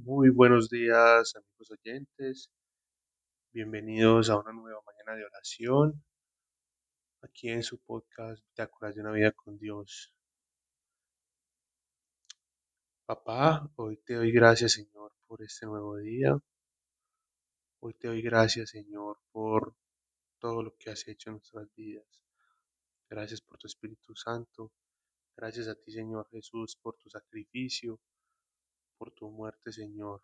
Muy buenos días, amigos oyentes. Bienvenidos a una nueva mañana de oración aquí en su podcast Bitácoras de una vida con Dios. Papá, hoy te doy gracias, Señor, por este nuevo día. Hoy te doy gracias, Señor, por todo lo que has hecho en nuestras vidas. Gracias por tu Espíritu Santo. Gracias a ti, Señor Jesús, por tu sacrificio, por tu muerte, Señor,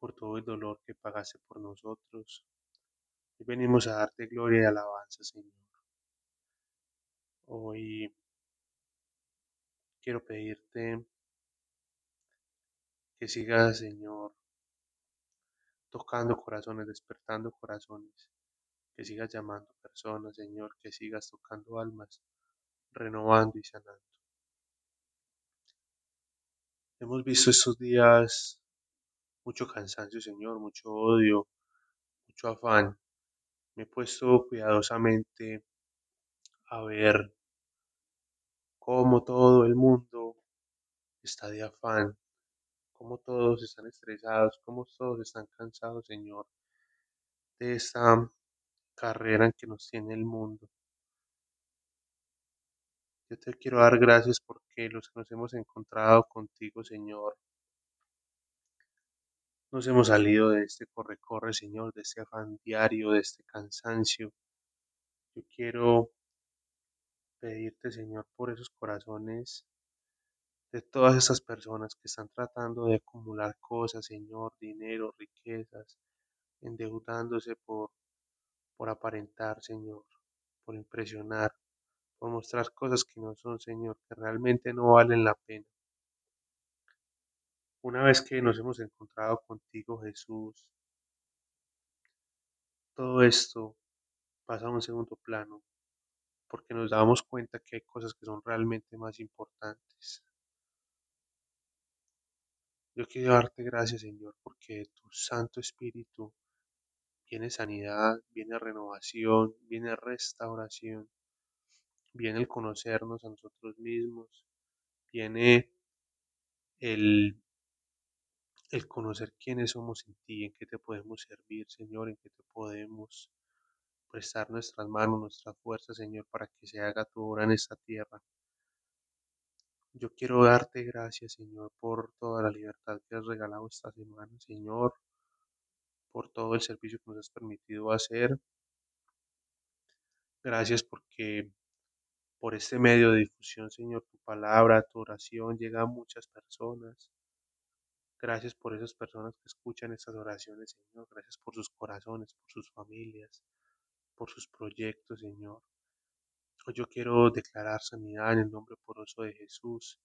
por todo el dolor que pagaste por nosotros. Hoy venimos a darte gloria y alabanza, Señor. Hoy quiero pedirte que sigas, Señor, tocando corazones, despertando corazones, que sigas llamando personas, Señor, que sigas tocando almas, renovando y sanando. Hemos visto estos días mucho cansancio, Señor, mucho odio, mucho afán. Me he puesto cuidadosamente a ver cómo todo el mundo está de afán, cómo todos están estresados, cómo todos están cansados, Señor, de esta carrera en que nos tiene el mundo. Yo te quiero dar gracias porque los que nos hemos encontrado contigo, Señor, nos hemos salido de este corre-corre, Señor, de este afán diario, de este cansancio. Yo quiero pedirte, Señor, por esos corazones de todas esas personas que están tratando de acumular cosas, Señor, dinero, riquezas, endeudándose por, por aparentar, Señor, por impresionar, por mostrar cosas que no son, Señor, que realmente no valen la pena. Una vez que nos hemos encontrado contigo, Jesús, todo esto pasa a un segundo plano, porque nos damos cuenta que hay cosas que son realmente más importantes. Yo quiero darte gracias, Señor, porque tu Santo Espíritu viene sanidad, viene renovación, viene restauración, viene el conocernos a nosotros mismos, viene el el conocer quiénes somos en ti, en qué te podemos servir, Señor, en qué te podemos prestar nuestras manos, nuestra fuerza, Señor, para que se haga tu obra en esta tierra. Yo quiero darte gracias, Señor, por toda la libertad que has regalado esta semana, Señor, por todo el servicio que nos has permitido hacer. Gracias porque por este medio de difusión, Señor, tu palabra, tu oración llega a muchas personas. Gracias por esas personas que escuchan estas oraciones, Señor. Gracias por sus corazones, por sus familias, por sus proyectos, Señor. Hoy yo quiero declarar sanidad en el nombre poroso de Jesús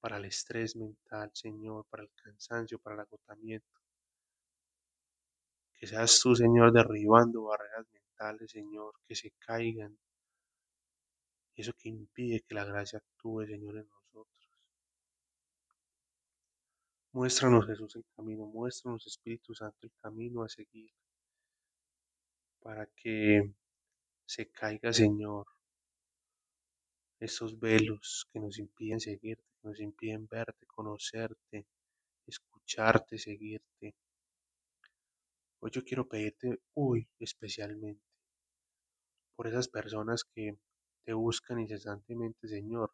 para el estrés mental, Señor, para el cansancio, para el agotamiento. Que seas tú, Señor, derribando barreras mentales, Señor, que se caigan. Eso que impide que la gracia actúe, Señor, en nosotros. Muéstranos, Jesús, el camino, muéstranos, Espíritu Santo, el camino a seguir, para que se caiga, Señor, esos velos que nos impiden seguirte, que nos impiden verte, conocerte, escucharte, seguirte. Hoy yo quiero pedirte, hoy especialmente, por esas personas que te buscan incesantemente, Señor,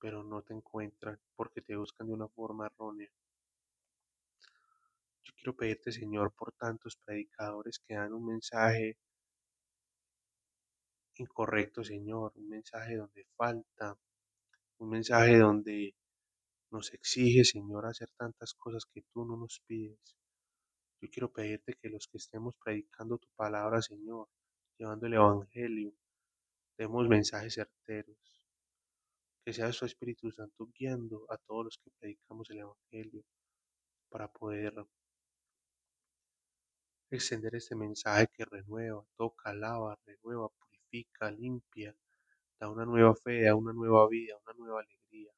pero no te encuentran porque te buscan de una forma errónea. Yo quiero pedirte, Señor, por tantos predicadores que dan un mensaje incorrecto, Señor, un mensaje donde falta, un mensaje donde nos exige, Señor, hacer tantas cosas que tú no nos pides. Yo quiero pedirte que los que estemos predicando tu palabra, Señor, llevando el Evangelio, demos mensajes certeros. Que sea su Espíritu Santo guiando a todos los que predicamos el Evangelio para poder extender este mensaje que renueva, toca, lava, renueva, purifica, limpia, da una nueva fe, da una nueva vida, una nueva alegría,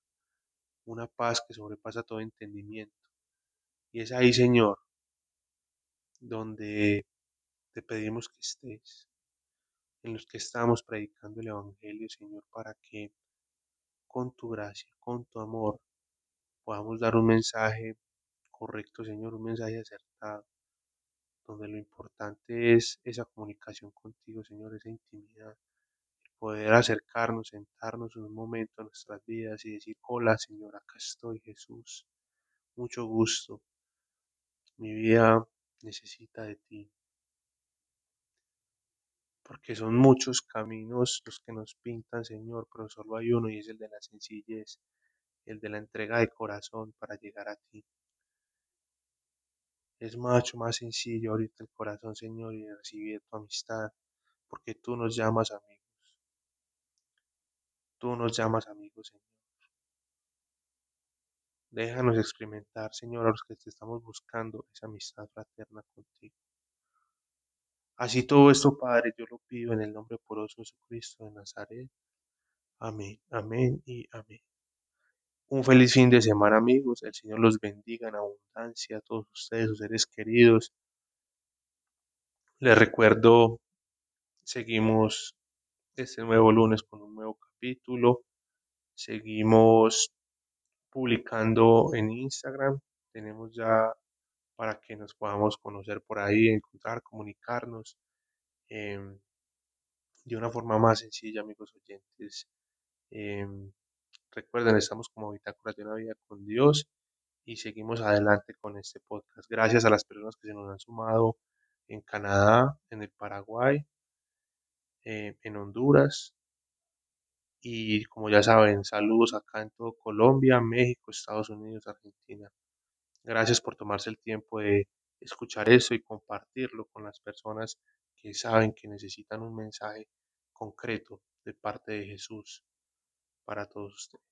una paz que sobrepasa todo entendimiento. Y es ahí, Señor, donde te pedimos que estés, en los que estamos predicando el Evangelio, Señor, para que con tu gracia, con tu amor, podamos dar un mensaje correcto, Señor, un mensaje acertado, donde lo importante es esa comunicación contigo, Señor, esa intimidad, poder acercarnos, sentarnos en un momento en nuestras vidas y decir, hola, Señor, acá estoy, Jesús, mucho gusto, mi vida necesita de ti, porque son muchos caminos los que nos pintan, Señor, pero solo hay uno y es el de la sencillez, el de la entrega de corazón para llegar a ti. Es mucho más sencillo ahorita el corazón, Señor, y recibir tu amistad, porque tú nos llamas amigos. Tú nos llamas amigos, Señor. Déjanos experimentar, Señor, a los que te estamos buscando esa amistad fraterna contigo. Así todo esto, Padre, yo lo pido en el nombre poroso de Jesucristo de Nazaret. Amén, amén y amén. Un feliz fin de semana, amigos. El Señor los bendiga en abundancia a todos ustedes, sus seres queridos. Les recuerdo, seguimos este nuevo lunes con un nuevo capítulo. Seguimos publicando en Instagram. Tenemos ya para que nos podamos conocer por ahí, encontrar, comunicarnos eh, de una forma más sencilla, amigos oyentes. Eh, recuerden, estamos como Bitácoras de una vida con Dios y seguimos adelante con este podcast. Gracias a las personas que se nos han sumado en Canadá, en el Paraguay, eh, en Honduras. Y como ya saben, saludos acá en todo Colombia, México, Estados Unidos, Argentina. Gracias por tomarse el tiempo de escuchar eso y compartirlo con las personas que saben que necesitan un mensaje concreto de parte de Jesús para todos ustedes.